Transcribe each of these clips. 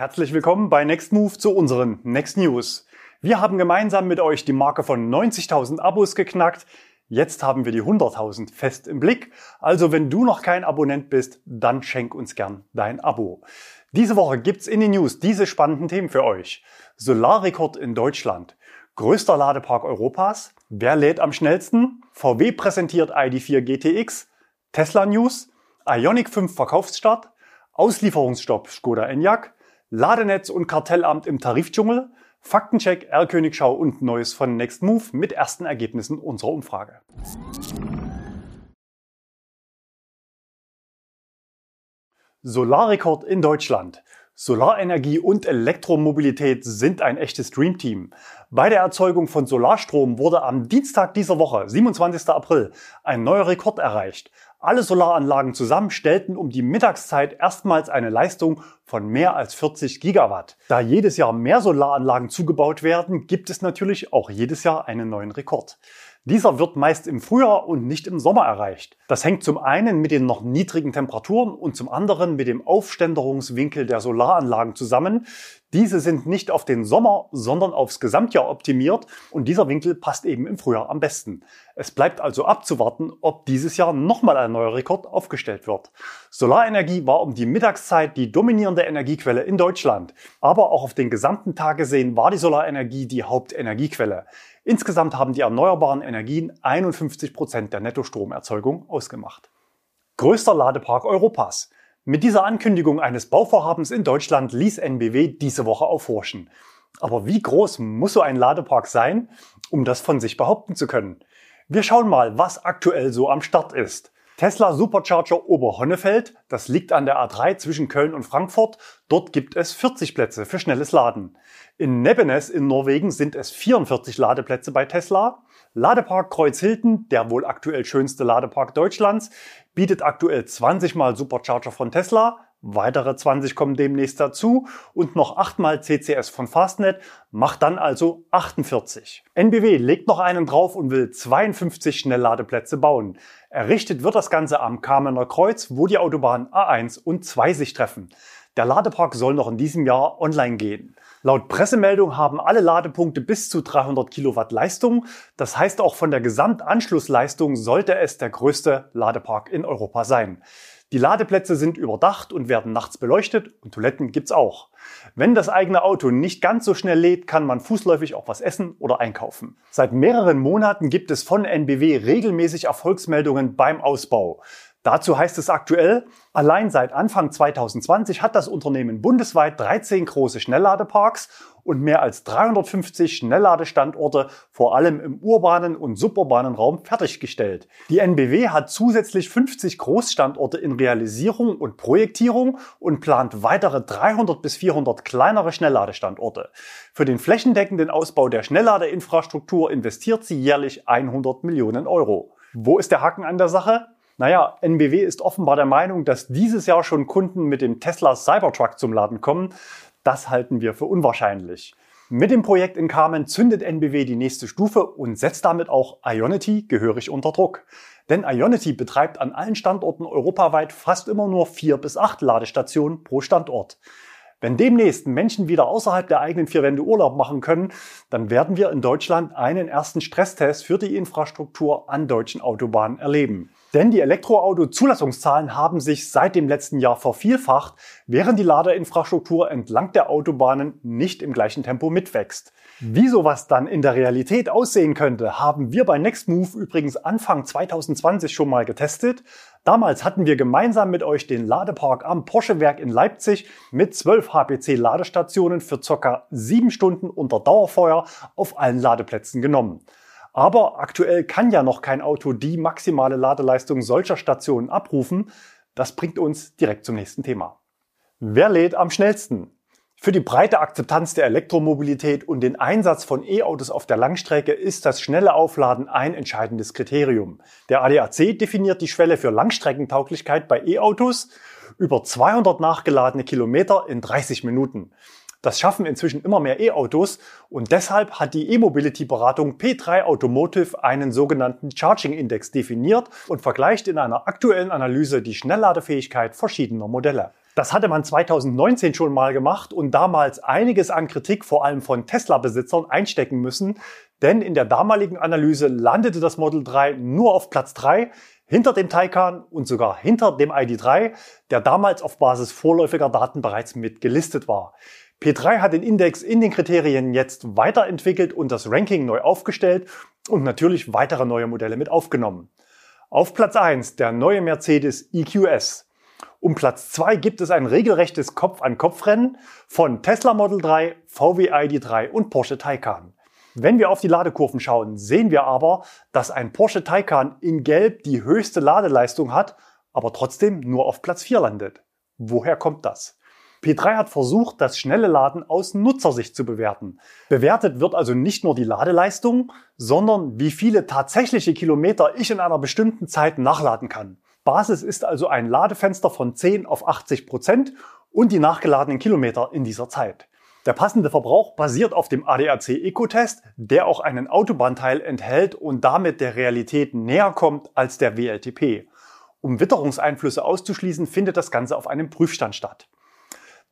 Herzlich willkommen bei Next Move zu unseren Next News. Wir haben gemeinsam mit euch die Marke von 90.000 Abos geknackt. Jetzt haben wir die 100.000 fest im Blick. Also wenn du noch kein Abonnent bist, dann schenk uns gern dein Abo. Diese Woche gibt's in den News diese spannenden Themen für euch. Solarrekord in Deutschland. Größter Ladepark Europas. Wer lädt am schnellsten? VW präsentiert ID4 GTX. Tesla News. Ionic 5 Verkaufsstart. Auslieferungsstopp Skoda Enyaq. Ladenetz und Kartellamt im Tarifdschungel. Faktencheck, R-Königschau und Neues von Next Move mit ersten Ergebnissen unserer Umfrage. Solarrekord in Deutschland. Solarenergie und Elektromobilität sind ein echtes Dreamteam. Bei der Erzeugung von Solarstrom wurde am Dienstag dieser Woche, 27. April, ein neuer Rekord erreicht. Alle Solaranlagen zusammen stellten um die Mittagszeit erstmals eine Leistung von mehr als 40 Gigawatt. Da jedes Jahr mehr Solaranlagen zugebaut werden, gibt es natürlich auch jedes Jahr einen neuen Rekord. Dieser wird meist im Frühjahr und nicht im Sommer erreicht. Das hängt zum einen mit den noch niedrigen Temperaturen und zum anderen mit dem Aufständerungswinkel der Solaranlagen zusammen. Diese sind nicht auf den Sommer, sondern aufs Gesamtjahr optimiert und dieser Winkel passt eben im Frühjahr am besten. Es bleibt also abzuwarten, ob dieses Jahr nochmal ein neuer Rekord aufgestellt wird. Solarenergie war um die Mittagszeit die dominierende Energiequelle in Deutschland. Aber auch auf den gesamten Tag gesehen war die Solarenergie die Hauptenergiequelle. Insgesamt haben die erneuerbaren Energien 51 Prozent der Nettostromerzeugung ausgemacht. Größter Ladepark Europas. Mit dieser Ankündigung eines Bauvorhabens in Deutschland ließ NBW diese Woche aufhorchen. Aber wie groß muss so ein Ladepark sein, um das von sich behaupten zu können? Wir schauen mal, was aktuell so am Start ist. Tesla Supercharger Oberhonnefeld, das liegt an der A3 zwischen Köln und Frankfurt. Dort gibt es 40 Plätze für schnelles Laden. In Nebenes in Norwegen sind es 44 Ladeplätze bei Tesla. Ladepark Kreuzhilden, der wohl aktuell schönste Ladepark Deutschlands, bietet aktuell 20 mal Supercharger von Tesla. Weitere 20 kommen demnächst dazu und noch 8 mal CCS von Fastnet macht dann also 48. NBW legt noch einen drauf und will 52 Schnellladeplätze bauen. Errichtet wird das Ganze am Kamener Kreuz, wo die Autobahn A1 und 2 sich treffen. Der Ladepark soll noch in diesem Jahr online gehen. Laut Pressemeldung haben alle Ladepunkte bis zu 300 Kilowatt Leistung. Das heißt auch von der Gesamtanschlussleistung sollte es der größte Ladepark in Europa sein. Die Ladeplätze sind überdacht und werden nachts beleuchtet und Toiletten gibt's auch. Wenn das eigene Auto nicht ganz so schnell lädt, kann man fußläufig auch was essen oder einkaufen. Seit mehreren Monaten gibt es von NBW regelmäßig Erfolgsmeldungen beim Ausbau. Dazu heißt es aktuell, allein seit Anfang 2020 hat das Unternehmen bundesweit 13 große Schnellladeparks und mehr als 350 Schnellladestandorte vor allem im urbanen und suburbanen Raum fertiggestellt. Die NBW hat zusätzlich 50 Großstandorte in Realisierung und Projektierung und plant weitere 300 bis 400 kleinere Schnellladestandorte. Für den flächendeckenden Ausbau der Schnellladeinfrastruktur investiert sie jährlich 100 Millionen Euro. Wo ist der Haken an der Sache? Naja, NBW ist offenbar der Meinung, dass dieses Jahr schon Kunden mit dem Tesla Cybertruck zum Laden kommen. Das halten wir für unwahrscheinlich. Mit dem Projekt in Carmen zündet NBW die nächste Stufe und setzt damit auch Ionity gehörig unter Druck. Denn Ionity betreibt an allen Standorten europaweit fast immer nur vier bis acht Ladestationen pro Standort. Wenn demnächst Menschen wieder außerhalb der eigenen vier Wände Urlaub machen können, dann werden wir in Deutschland einen ersten Stresstest für die Infrastruktur an deutschen Autobahnen erleben. Denn die Elektroauto-Zulassungszahlen haben sich seit dem letzten Jahr vervielfacht, während die Ladeinfrastruktur entlang der Autobahnen nicht im gleichen Tempo mitwächst. Wie sowas dann in der Realität aussehen könnte, haben wir bei Nextmove übrigens Anfang 2020 schon mal getestet. Damals hatten wir gemeinsam mit euch den Ladepark am Porsche-Werk in Leipzig mit 12 HPC-Ladestationen für ca. 7 Stunden unter Dauerfeuer auf allen Ladeplätzen genommen. Aber aktuell kann ja noch kein Auto die maximale Ladeleistung solcher Stationen abrufen. Das bringt uns direkt zum nächsten Thema. Wer lädt am schnellsten? Für die breite Akzeptanz der Elektromobilität und den Einsatz von E-Autos auf der Langstrecke ist das schnelle Aufladen ein entscheidendes Kriterium. Der ADAC definiert die Schwelle für Langstreckentauglichkeit bei E-Autos über 200 nachgeladene Kilometer in 30 Minuten. Das schaffen inzwischen immer mehr E-Autos und deshalb hat die E-Mobility-Beratung P3 Automotive einen sogenannten Charging Index definiert und vergleicht in einer aktuellen Analyse die Schnellladefähigkeit verschiedener Modelle. Das hatte man 2019 schon mal gemacht und damals einiges an Kritik vor allem von Tesla-Besitzern einstecken müssen, denn in der damaligen Analyse landete das Model 3 nur auf Platz 3 hinter dem Taycan und sogar hinter dem ID3, der damals auf Basis vorläufiger Daten bereits mit gelistet war. P3 hat den Index in den Kriterien jetzt weiterentwickelt und das Ranking neu aufgestellt und natürlich weitere neue Modelle mit aufgenommen. Auf Platz 1 der neue Mercedes EQS. Um Platz 2 gibt es ein regelrechtes Kopf-an-Kopf-Rennen von Tesla Model 3, VW ID3 und Porsche Taycan. Wenn wir auf die Ladekurven schauen, sehen wir aber, dass ein Porsche Taycan in Gelb die höchste Ladeleistung hat, aber trotzdem nur auf Platz 4 landet. Woher kommt das? P3 hat versucht, das schnelle Laden aus Nutzersicht zu bewerten. Bewertet wird also nicht nur die Ladeleistung, sondern wie viele tatsächliche Kilometer ich in einer bestimmten Zeit nachladen kann. Basis ist also ein Ladefenster von 10 auf 80 Prozent und die nachgeladenen Kilometer in dieser Zeit. Der passende Verbrauch basiert auf dem ADAC Eco-Test, der auch einen Autobahnteil enthält und damit der Realität näher kommt als der WLTP. Um Witterungseinflüsse auszuschließen, findet das Ganze auf einem Prüfstand statt.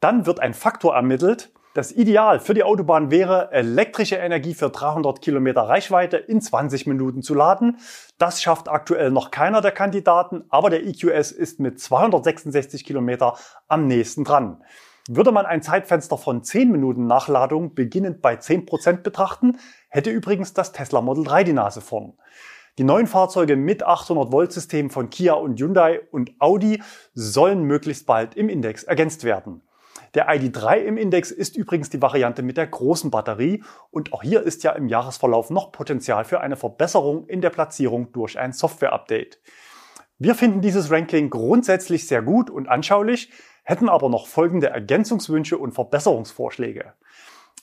Dann wird ein Faktor ermittelt. Das Ideal für die Autobahn wäre, elektrische Energie für 300 Kilometer Reichweite in 20 Minuten zu laden. Das schafft aktuell noch keiner der Kandidaten, aber der EQS ist mit 266 Kilometer am nächsten dran. Würde man ein Zeitfenster von 10 Minuten Nachladung beginnend bei 10% betrachten, hätte übrigens das Tesla Model 3 die Nase vorn. Die neuen Fahrzeuge mit 800 Volt System von Kia und Hyundai und Audi sollen möglichst bald im Index ergänzt werden. Der ID3 im Index ist übrigens die Variante mit der großen Batterie und auch hier ist ja im Jahresverlauf noch Potenzial für eine Verbesserung in der Platzierung durch ein Software-Update. Wir finden dieses Ranking grundsätzlich sehr gut und anschaulich, hätten aber noch folgende Ergänzungswünsche und Verbesserungsvorschläge.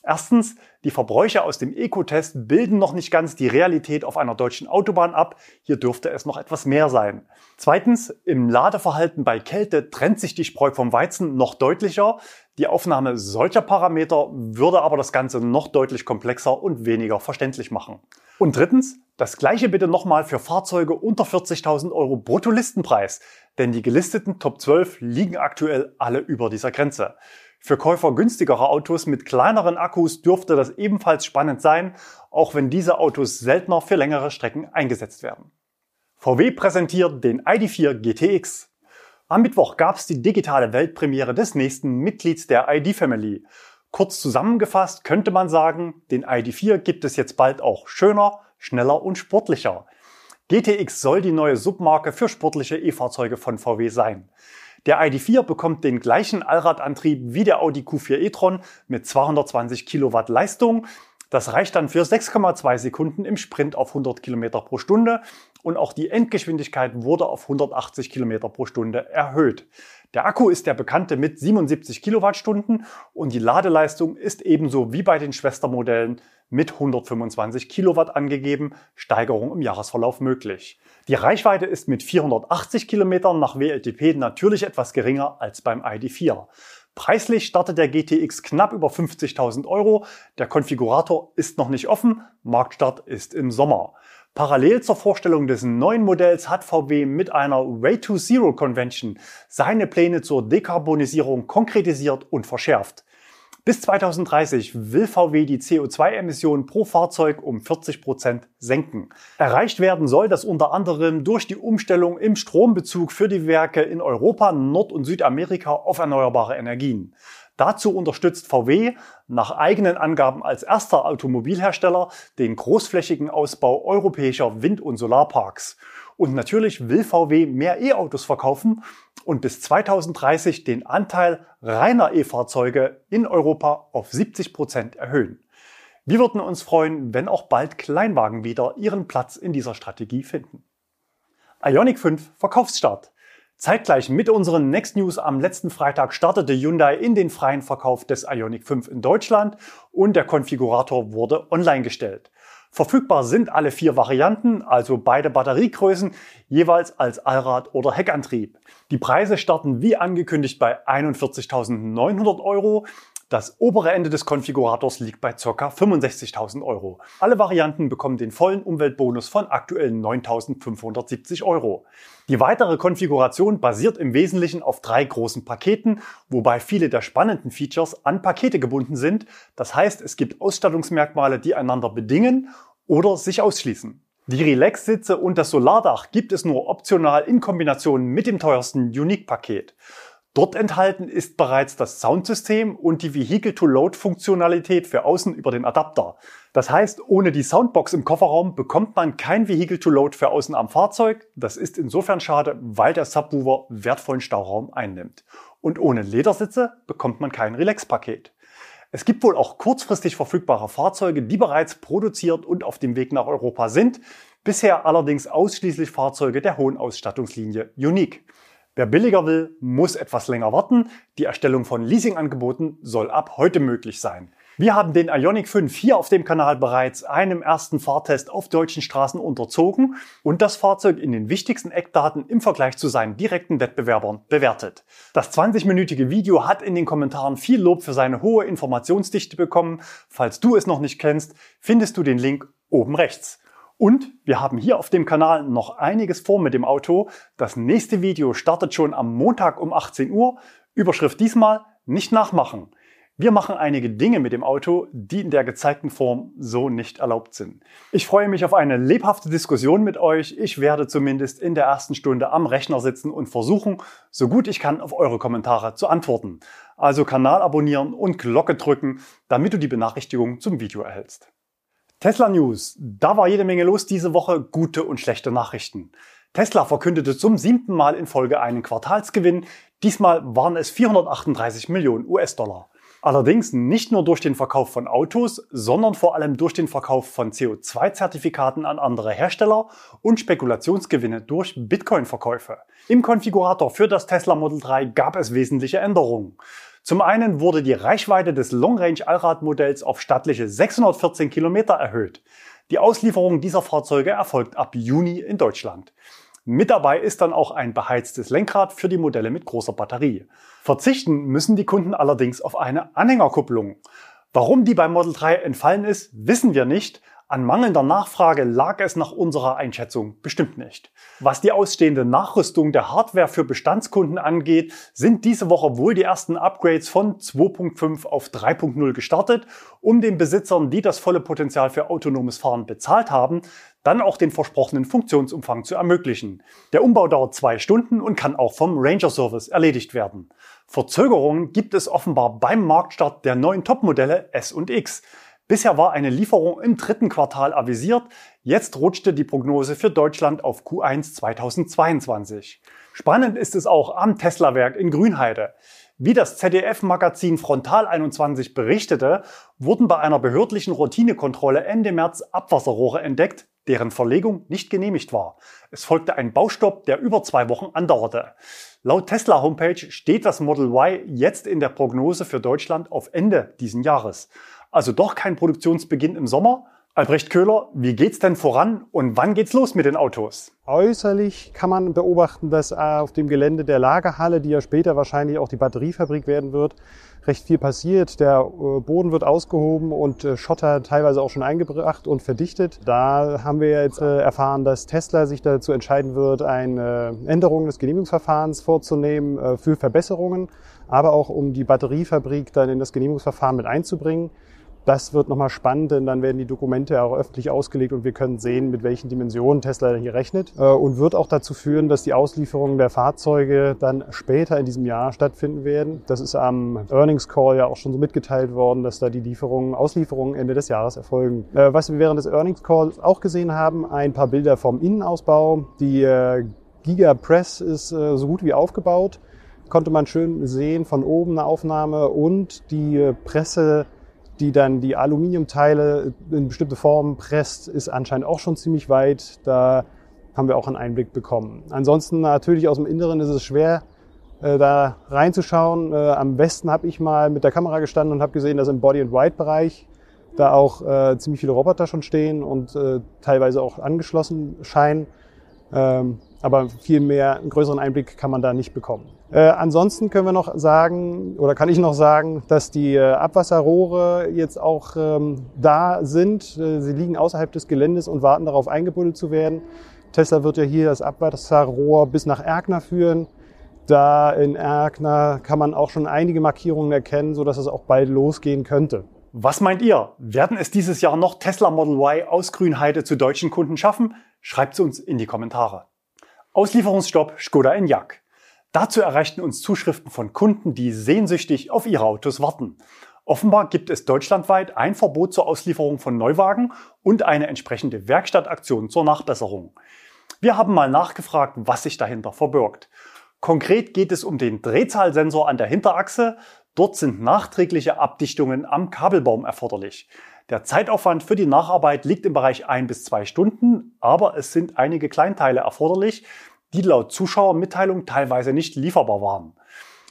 Erstens, die Verbräuche aus dem Eco-Test bilden noch nicht ganz die Realität auf einer deutschen Autobahn ab. Hier dürfte es noch etwas mehr sein. Zweitens, im Ladeverhalten bei Kälte trennt sich die Spreu vom Weizen noch deutlicher. Die Aufnahme solcher Parameter würde aber das Ganze noch deutlich komplexer und weniger verständlich machen. Und drittens, das gleiche bitte nochmal für Fahrzeuge unter 40.000 Euro Bruttolistenpreis, denn die gelisteten Top 12 liegen aktuell alle über dieser Grenze. Für Käufer günstigerer Autos mit kleineren Akkus dürfte das ebenfalls spannend sein, auch wenn diese Autos seltener für längere Strecken eingesetzt werden. VW präsentiert den ID4 GTX. Am Mittwoch gab es die digitale Weltpremiere des nächsten Mitglieds der ID-Family. Kurz zusammengefasst könnte man sagen, den ID4 gibt es jetzt bald auch schöner, schneller und sportlicher. GTX soll die neue Submarke für sportliche E-Fahrzeuge von VW sein. Der ID4 bekommt den gleichen Allradantrieb wie der Audi Q4 e-tron mit 220 Kilowatt Leistung. Das reicht dann für 6,2 Sekunden im Sprint auf 100 Kilometer pro Stunde und auch die Endgeschwindigkeit wurde auf 180 Kilometer pro Stunde erhöht. Der Akku ist der bekannte mit 77 Kilowattstunden und die Ladeleistung ist ebenso wie bei den Schwestermodellen mit 125 Kilowatt angegeben, Steigerung im Jahresverlauf möglich. Die Reichweite ist mit 480 Kilometern nach WLTP natürlich etwas geringer als beim ID4. Preislich startet der GTX knapp über 50.000 Euro. Der Konfigurator ist noch nicht offen. Marktstart ist im Sommer. Parallel zur Vorstellung des neuen Modells hat VW mit einer Way to Zero Convention seine Pläne zur Dekarbonisierung konkretisiert und verschärft. Bis 2030 will VW die CO2-Emissionen pro Fahrzeug um 40 Prozent senken. Erreicht werden soll das unter anderem durch die Umstellung im Strombezug für die Werke in Europa, Nord- und Südamerika auf erneuerbare Energien. Dazu unterstützt VW nach eigenen Angaben als erster Automobilhersteller den großflächigen Ausbau europäischer Wind- und Solarparks. Und natürlich will VW mehr E-Autos verkaufen und bis 2030 den Anteil reiner E-Fahrzeuge in Europa auf 70 Prozent erhöhen. Wir würden uns freuen, wenn auch bald Kleinwagen wieder ihren Platz in dieser Strategie finden. Ionic 5 Verkaufsstart. Zeitgleich mit unseren Next News am letzten Freitag startete Hyundai in den freien Verkauf des Ionic 5 in Deutschland und der Konfigurator wurde online gestellt. Verfügbar sind alle vier Varianten, also beide Batteriegrößen, jeweils als Allrad- oder Heckantrieb. Die Preise starten wie angekündigt bei 41.900 Euro. Das obere Ende des Konfigurators liegt bei ca. 65.000 Euro. Alle Varianten bekommen den vollen Umweltbonus von aktuell 9.570 Euro. Die weitere Konfiguration basiert im Wesentlichen auf drei großen Paketen, wobei viele der spannenden Features an Pakete gebunden sind. Das heißt, es gibt Ausstattungsmerkmale, die einander bedingen oder sich ausschließen. Die Relax-Sitze und das Solardach gibt es nur optional in Kombination mit dem teuersten Unique-Paket. Dort enthalten ist bereits das Soundsystem und die Vehicle-to-Load-Funktionalität für außen über den Adapter. Das heißt, ohne die Soundbox im Kofferraum bekommt man kein Vehicle-to-Load für außen am Fahrzeug. Das ist insofern schade, weil der Subwoofer wertvollen Stauraum einnimmt. Und ohne Ledersitze bekommt man kein Relax-Paket. Es gibt wohl auch kurzfristig verfügbare Fahrzeuge, die bereits produziert und auf dem Weg nach Europa sind. Bisher allerdings ausschließlich Fahrzeuge der hohen Ausstattungslinie Unique. Wer billiger will, muss etwas länger warten. Die Erstellung von Leasingangeboten soll ab heute möglich sein. Wir haben den Ioniq 5 hier auf dem Kanal bereits einem ersten Fahrtest auf deutschen Straßen unterzogen und das Fahrzeug in den wichtigsten Eckdaten im Vergleich zu seinen direkten Wettbewerbern bewertet. Das 20-minütige Video hat in den Kommentaren viel Lob für seine hohe Informationsdichte bekommen. Falls du es noch nicht kennst, findest du den Link oben rechts. Und wir haben hier auf dem Kanal noch einiges vor mit dem Auto. Das nächste Video startet schon am Montag um 18 Uhr. Überschrift diesmal nicht nachmachen. Wir machen einige Dinge mit dem Auto, die in der gezeigten Form so nicht erlaubt sind. Ich freue mich auf eine lebhafte Diskussion mit euch. Ich werde zumindest in der ersten Stunde am Rechner sitzen und versuchen, so gut ich kann, auf eure Kommentare zu antworten. Also Kanal abonnieren und Glocke drücken, damit du die Benachrichtigung zum Video erhältst. Tesla News. Da war jede Menge los diese Woche, gute und schlechte Nachrichten. Tesla verkündete zum siebten Mal in Folge einen Quartalsgewinn. Diesmal waren es 438 Millionen US-Dollar. Allerdings nicht nur durch den Verkauf von Autos, sondern vor allem durch den Verkauf von CO2-Zertifikaten an andere Hersteller und Spekulationsgewinne durch Bitcoin-Verkäufe. Im Konfigurator für das Tesla Model 3 gab es wesentliche Änderungen. Zum einen wurde die Reichweite des Long Range Allradmodells auf stattliche 614 Kilometer erhöht. Die Auslieferung dieser Fahrzeuge erfolgt ab Juni in Deutschland. Mit dabei ist dann auch ein beheiztes Lenkrad für die Modelle mit großer Batterie. Verzichten müssen die Kunden allerdings auf eine Anhängerkupplung. Warum die beim Model 3 entfallen ist, wissen wir nicht, an mangelnder Nachfrage lag es nach unserer Einschätzung bestimmt nicht. Was die ausstehende Nachrüstung der Hardware für Bestandskunden angeht, sind diese Woche wohl die ersten Upgrades von 2.5 auf 3.0 gestartet, um den Besitzern, die das volle Potenzial für autonomes Fahren bezahlt haben, dann auch den versprochenen Funktionsumfang zu ermöglichen. Der Umbau dauert zwei Stunden und kann auch vom Ranger Service erledigt werden. Verzögerungen gibt es offenbar beim Marktstart der neuen Topmodelle S und X. Bisher war eine Lieferung im dritten Quartal avisiert. Jetzt rutschte die Prognose für Deutschland auf Q1 2022. Spannend ist es auch am Tesla-Werk in Grünheide. Wie das ZDF-Magazin Frontal 21 berichtete, wurden bei einer behördlichen Routinekontrolle Ende März Abwasserrohre entdeckt, deren Verlegung nicht genehmigt war. Es folgte ein Baustopp, der über zwei Wochen andauerte. Laut Tesla Homepage steht das Model Y jetzt in der Prognose für Deutschland auf Ende diesen Jahres. Also doch kein Produktionsbeginn im Sommer. Albrecht Köhler, wie geht's denn voran und wann geht's los mit den Autos? Äußerlich kann man beobachten, dass auf dem Gelände der Lagerhalle, die ja später wahrscheinlich auch die Batteriefabrik werden wird, recht viel passiert. Der äh, Boden wird ausgehoben und äh, Schotter teilweise auch schon eingebracht und verdichtet. Da haben wir jetzt äh, erfahren, dass Tesla sich dazu entscheiden wird, eine Änderung des Genehmigungsverfahrens vorzunehmen für Verbesserungen, aber auch um die Batteriefabrik dann in das Genehmigungsverfahren mit einzubringen. Das wird nochmal spannend, denn dann werden die Dokumente auch öffentlich ausgelegt und wir können sehen, mit welchen Dimensionen Tesla hier rechnet äh, und wird auch dazu führen, dass die Auslieferungen der Fahrzeuge dann später in diesem Jahr stattfinden werden. Das ist am Earnings Call ja auch schon so mitgeteilt worden, dass da die Lieferungen, Auslieferungen Ende des Jahres erfolgen. Äh, was wir während des Earnings Calls auch gesehen haben, ein paar Bilder vom Innenausbau. Die äh, Giga Press ist so gut wie aufgebaut konnte man schön sehen von oben eine Aufnahme und die Presse die dann die Aluminiumteile in bestimmte Formen presst, ist anscheinend auch schon ziemlich weit. Da haben wir auch einen Einblick bekommen. Ansonsten natürlich aus dem Inneren ist es schwer, äh, da reinzuschauen. Äh, am besten habe ich mal mit der Kamera gestanden und habe gesehen, dass im Body-and-White-Bereich da auch äh, ziemlich viele Roboter schon stehen und äh, teilweise auch angeschlossen scheinen. Ähm, Aber viel mehr, einen größeren Einblick kann man da nicht bekommen. Äh, ansonsten können wir noch sagen, oder kann ich noch sagen, dass die äh, Abwasserrohre jetzt auch ähm, da sind. Äh, sie liegen außerhalb des Geländes und warten darauf, eingebuddelt zu werden. Tesla wird ja hier das Abwasserrohr bis nach Erkner führen. Da in Erkner kann man auch schon einige Markierungen erkennen, so dass es auch bald losgehen könnte. Was meint ihr? Werden es dieses Jahr noch Tesla Model Y aus Grünheide zu deutschen Kunden schaffen? Schreibt es uns in die Kommentare. Auslieferungsstopp Skoda Enyaq. Dazu erreichten uns Zuschriften von Kunden, die sehnsüchtig auf ihre Autos warten. Offenbar gibt es deutschlandweit ein Verbot zur Auslieferung von Neuwagen und eine entsprechende Werkstattaktion zur Nachbesserung. Wir haben mal nachgefragt, was sich dahinter verbirgt. Konkret geht es um den Drehzahlsensor an der Hinterachse. Dort sind nachträgliche Abdichtungen am Kabelbaum erforderlich. Der Zeitaufwand für die Nacharbeit liegt im Bereich ein bis zwei Stunden, aber es sind einige Kleinteile erforderlich, die laut Zuschauermitteilung teilweise nicht lieferbar waren.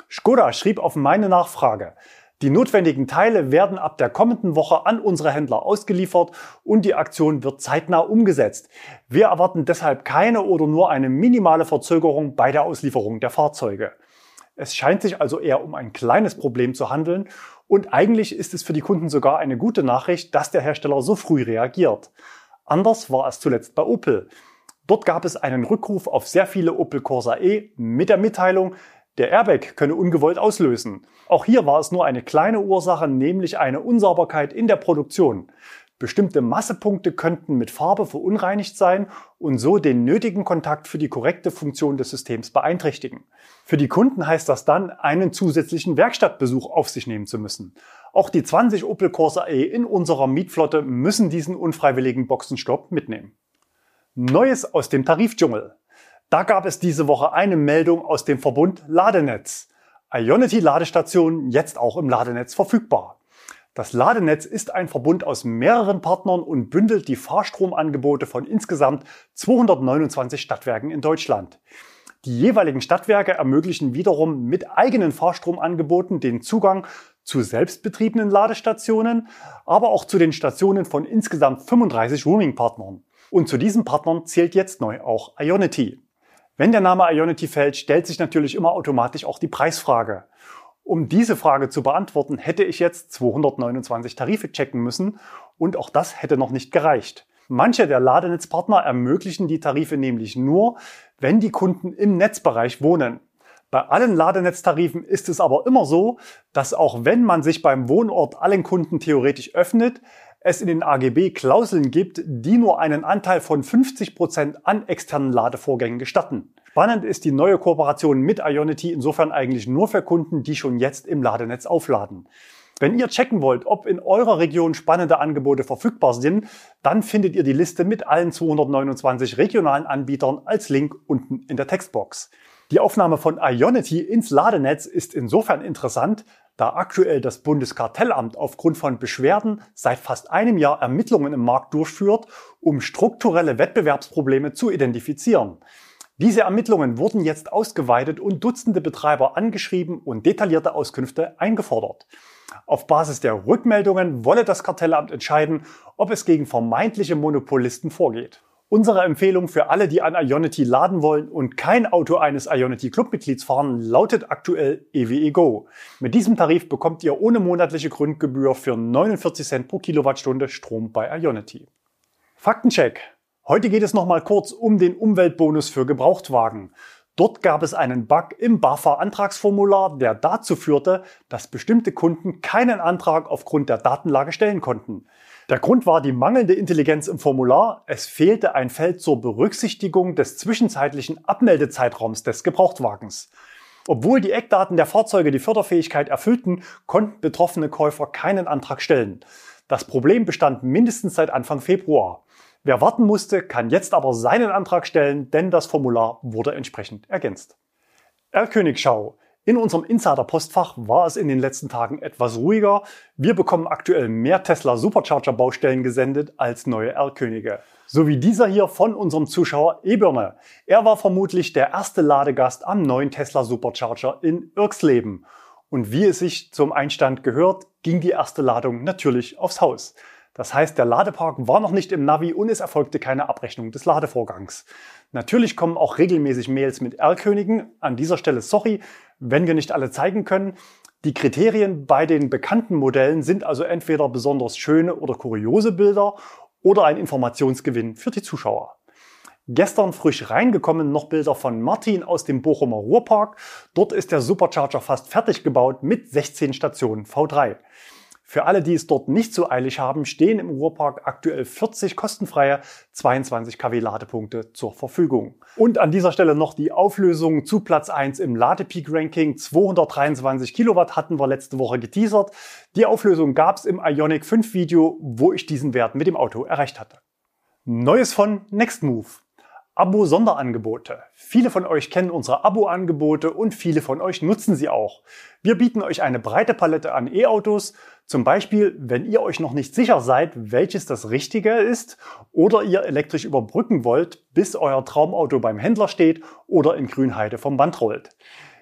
Skoda schrieb auf meine Nachfrage, die notwendigen Teile werden ab der kommenden Woche an unsere Händler ausgeliefert und die Aktion wird zeitnah umgesetzt. Wir erwarten deshalb keine oder nur eine minimale Verzögerung bei der Auslieferung der Fahrzeuge. Es scheint sich also eher um ein kleines Problem zu handeln und eigentlich ist es für die Kunden sogar eine gute Nachricht, dass der Hersteller so früh reagiert. Anders war es zuletzt bei Opel. Dort gab es einen Rückruf auf sehr viele Opel Corsa E mit der Mitteilung, der Airbag könne ungewollt auslösen. Auch hier war es nur eine kleine Ursache, nämlich eine Unsauberkeit in der Produktion. Bestimmte Massepunkte könnten mit Farbe verunreinigt sein und so den nötigen Kontakt für die korrekte Funktion des Systems beeinträchtigen. Für die Kunden heißt das dann, einen zusätzlichen Werkstattbesuch auf sich nehmen zu müssen. Auch die 20 Opel Corsa E in unserer Mietflotte müssen diesen unfreiwilligen Boxenstopp mitnehmen. Neues aus dem Tarifdschungel. Da gab es diese Woche eine Meldung aus dem Verbund Ladenetz. Ionity Ladestationen jetzt auch im Ladenetz verfügbar. Das Ladenetz ist ein Verbund aus mehreren Partnern und bündelt die Fahrstromangebote von insgesamt 229 Stadtwerken in Deutschland. Die jeweiligen Stadtwerke ermöglichen wiederum mit eigenen Fahrstromangeboten den Zugang zu selbstbetriebenen Ladestationen, aber auch zu den Stationen von insgesamt 35 Roaming-Partnern. Und zu diesen Partnern zählt jetzt neu auch Ionity. Wenn der Name Ionity fällt, stellt sich natürlich immer automatisch auch die Preisfrage. Um diese Frage zu beantworten, hätte ich jetzt 229 Tarife checken müssen und auch das hätte noch nicht gereicht. Manche der Ladenetzpartner ermöglichen die Tarife nämlich nur, wenn die Kunden im Netzbereich wohnen. Bei allen Ladenetztarifen ist es aber immer so, dass auch wenn man sich beim Wohnort allen Kunden theoretisch öffnet, es in den AGB Klauseln gibt, die nur einen Anteil von 50 Prozent an externen Ladevorgängen gestatten. Spannend ist die neue Kooperation mit Ionity insofern eigentlich nur für Kunden, die schon jetzt im Ladenetz aufladen. Wenn ihr checken wollt, ob in eurer Region spannende Angebote verfügbar sind, dann findet ihr die Liste mit allen 229 regionalen Anbietern als Link unten in der Textbox. Die Aufnahme von Ionity ins Ladenetz ist insofern interessant, da aktuell das Bundeskartellamt aufgrund von Beschwerden seit fast einem Jahr Ermittlungen im Markt durchführt, um strukturelle Wettbewerbsprobleme zu identifizieren. Diese Ermittlungen wurden jetzt ausgeweitet und Dutzende Betreiber angeschrieben und detaillierte Auskünfte eingefordert. Auf Basis der Rückmeldungen wolle das Kartellamt entscheiden, ob es gegen vermeintliche Monopolisten vorgeht. Unsere Empfehlung für alle, die an Ionity laden wollen und kein Auto eines Ionity Clubmitglieds fahren, lautet aktuell EWE Go. Mit diesem Tarif bekommt ihr ohne monatliche Grundgebühr für 49 Cent pro Kilowattstunde Strom bei Ionity. Faktencheck. Heute geht es nochmal kurz um den Umweltbonus für Gebrauchtwagen. Dort gab es einen Bug im BAFA-Antragsformular, der dazu führte, dass bestimmte Kunden keinen Antrag aufgrund der Datenlage stellen konnten. Der Grund war die mangelnde Intelligenz im Formular. Es fehlte ein Feld zur Berücksichtigung des zwischenzeitlichen Abmeldezeitraums des Gebrauchtwagens. Obwohl die Eckdaten der Fahrzeuge die Förderfähigkeit erfüllten, konnten betroffene Käufer keinen Antrag stellen. Das Problem bestand mindestens seit Anfang Februar. Wer warten musste, kann jetzt aber seinen Antrag stellen, denn das Formular wurde entsprechend ergänzt. Erlkönigschau. In unserem Insider-Postfach war es in den letzten Tagen etwas ruhiger. Wir bekommen aktuell mehr Tesla Supercharger-Baustellen gesendet als neue R-Könige. So wie dieser hier von unserem Zuschauer Ebirne. Er war vermutlich der erste Ladegast am neuen Tesla Supercharger in Irksleben. Und wie es sich zum Einstand gehört, ging die erste Ladung natürlich aufs Haus. Das heißt, der Ladepark war noch nicht im Navi und es erfolgte keine Abrechnung des Ladevorgangs. Natürlich kommen auch regelmäßig Mails mit R-Königen. An dieser Stelle sorry, wenn wir nicht alle zeigen können. Die Kriterien bei den bekannten Modellen sind also entweder besonders schöne oder kuriose Bilder oder ein Informationsgewinn für die Zuschauer. Gestern frisch reingekommen noch Bilder von Martin aus dem Bochumer Ruhrpark. Dort ist der Supercharger fast fertig gebaut mit 16 Stationen V3. Für alle, die es dort nicht so eilig haben, stehen im Ruhrpark aktuell 40 kostenfreie 22 kW Ladepunkte zur Verfügung. Und an dieser Stelle noch die Auflösung zu Platz 1 im Ladepeak Ranking. 223 Kilowatt hatten wir letzte Woche geteasert. Die Auflösung gab es im Ionic 5 Video, wo ich diesen Wert mit dem Auto erreicht hatte. Neues von Nextmove. Abo-Sonderangebote. Viele von euch kennen unsere Abo-Angebote und viele von euch nutzen sie auch. Wir bieten euch eine breite Palette an E-Autos, zum Beispiel, wenn ihr euch noch nicht sicher seid, welches das Richtige ist oder ihr elektrisch überbrücken wollt, bis euer Traumauto beim Händler steht oder in Grünheide vom Band rollt.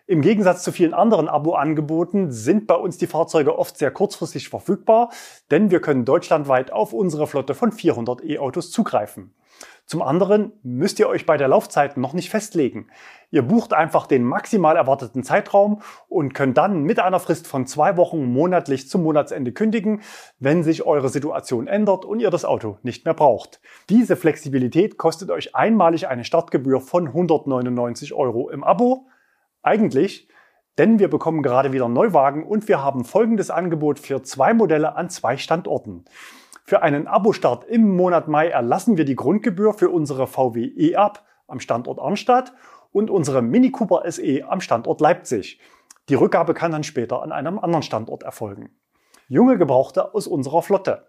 Im Gegensatz zu vielen anderen Abo-Angeboten sind bei uns die Fahrzeuge oft sehr kurzfristig verfügbar, denn wir können deutschlandweit auf unsere Flotte von 400 E-Autos zugreifen. Zum anderen müsst ihr euch bei der Laufzeit noch nicht festlegen. Ihr bucht einfach den maximal erwarteten Zeitraum und könnt dann mit einer Frist von zwei Wochen monatlich zum Monatsende kündigen, wenn sich eure Situation ändert und ihr das Auto nicht mehr braucht. Diese Flexibilität kostet euch einmalig eine Startgebühr von 199 Euro im Abo. Eigentlich, denn wir bekommen gerade wieder Neuwagen und wir haben folgendes Angebot für zwei Modelle an zwei Standorten. Für einen Abo-Start im Monat Mai erlassen wir die Grundgebühr für unsere VW E-Up am Standort Arnstadt und unsere Mini Cooper SE am Standort Leipzig. Die Rückgabe kann dann später an einem anderen Standort erfolgen. Junge Gebrauchte aus unserer Flotte.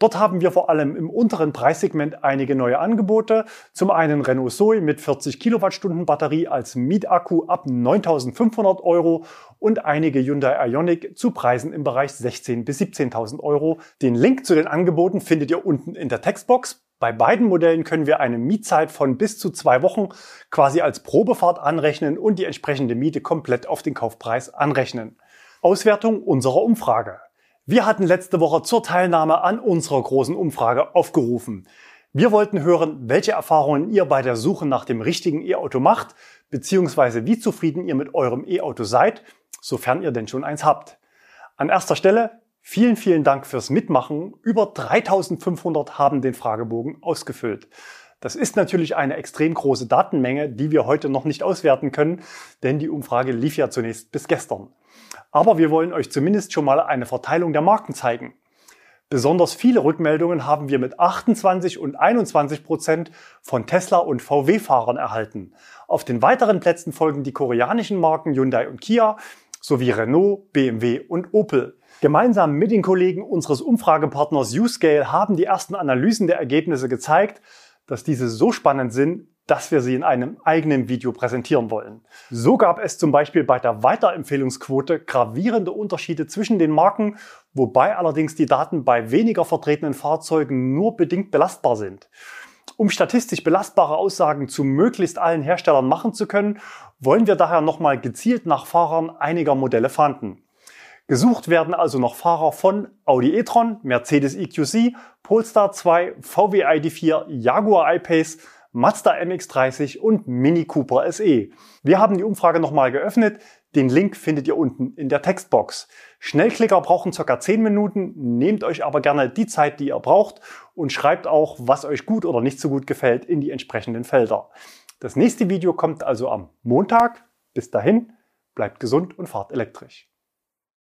Dort haben wir vor allem im unteren Preissegment einige neue Angebote. Zum einen Renault Zoe mit 40 Kilowattstunden Batterie als Mietakku ab 9.500 Euro und einige Hyundai Ioniq zu Preisen im Bereich 16.000 bis 17.000 Euro. Den Link zu den Angeboten findet ihr unten in der Textbox. Bei beiden Modellen können wir eine Mietzeit von bis zu zwei Wochen quasi als Probefahrt anrechnen und die entsprechende Miete komplett auf den Kaufpreis anrechnen. Auswertung unserer Umfrage. Wir hatten letzte Woche zur Teilnahme an unserer großen Umfrage aufgerufen. Wir wollten hören, welche Erfahrungen ihr bei der Suche nach dem richtigen E-Auto macht, beziehungsweise wie zufrieden ihr mit eurem E-Auto seid, sofern ihr denn schon eins habt. An erster Stelle vielen, vielen Dank fürs Mitmachen. Über 3500 haben den Fragebogen ausgefüllt. Das ist natürlich eine extrem große Datenmenge, die wir heute noch nicht auswerten können, denn die Umfrage lief ja zunächst bis gestern. Aber wir wollen euch zumindest schon mal eine Verteilung der Marken zeigen. Besonders viele Rückmeldungen haben wir mit 28 und 21 Prozent von Tesla und VW-Fahrern erhalten. Auf den weiteren Plätzen folgen die koreanischen Marken Hyundai und Kia sowie Renault, BMW und Opel. Gemeinsam mit den Kollegen unseres Umfragepartners Uscale haben die ersten Analysen der Ergebnisse gezeigt, dass diese so spannend sind, dass wir sie in einem eigenen Video präsentieren wollen. So gab es zum Beispiel bei der Weiterempfehlungsquote gravierende Unterschiede zwischen den Marken, wobei allerdings die Daten bei weniger vertretenen Fahrzeugen nur bedingt belastbar sind. Um statistisch belastbare Aussagen zu möglichst allen Herstellern machen zu können, wollen wir daher nochmal gezielt nach Fahrern einiger Modelle fanden. Gesucht werden also noch Fahrer von Audi e-tron, Mercedes EQC, Polestar 2, VW ID4, Jaguar I-Pace, Mazda MX-30 und Mini Cooper SE. Wir haben die Umfrage nochmal geöffnet. Den Link findet ihr unten in der Textbox. Schnellklicker brauchen circa 10 Minuten. Nehmt euch aber gerne die Zeit, die ihr braucht und schreibt auch, was euch gut oder nicht so gut gefällt in die entsprechenden Felder. Das nächste Video kommt also am Montag. Bis dahin, bleibt gesund und fahrt elektrisch.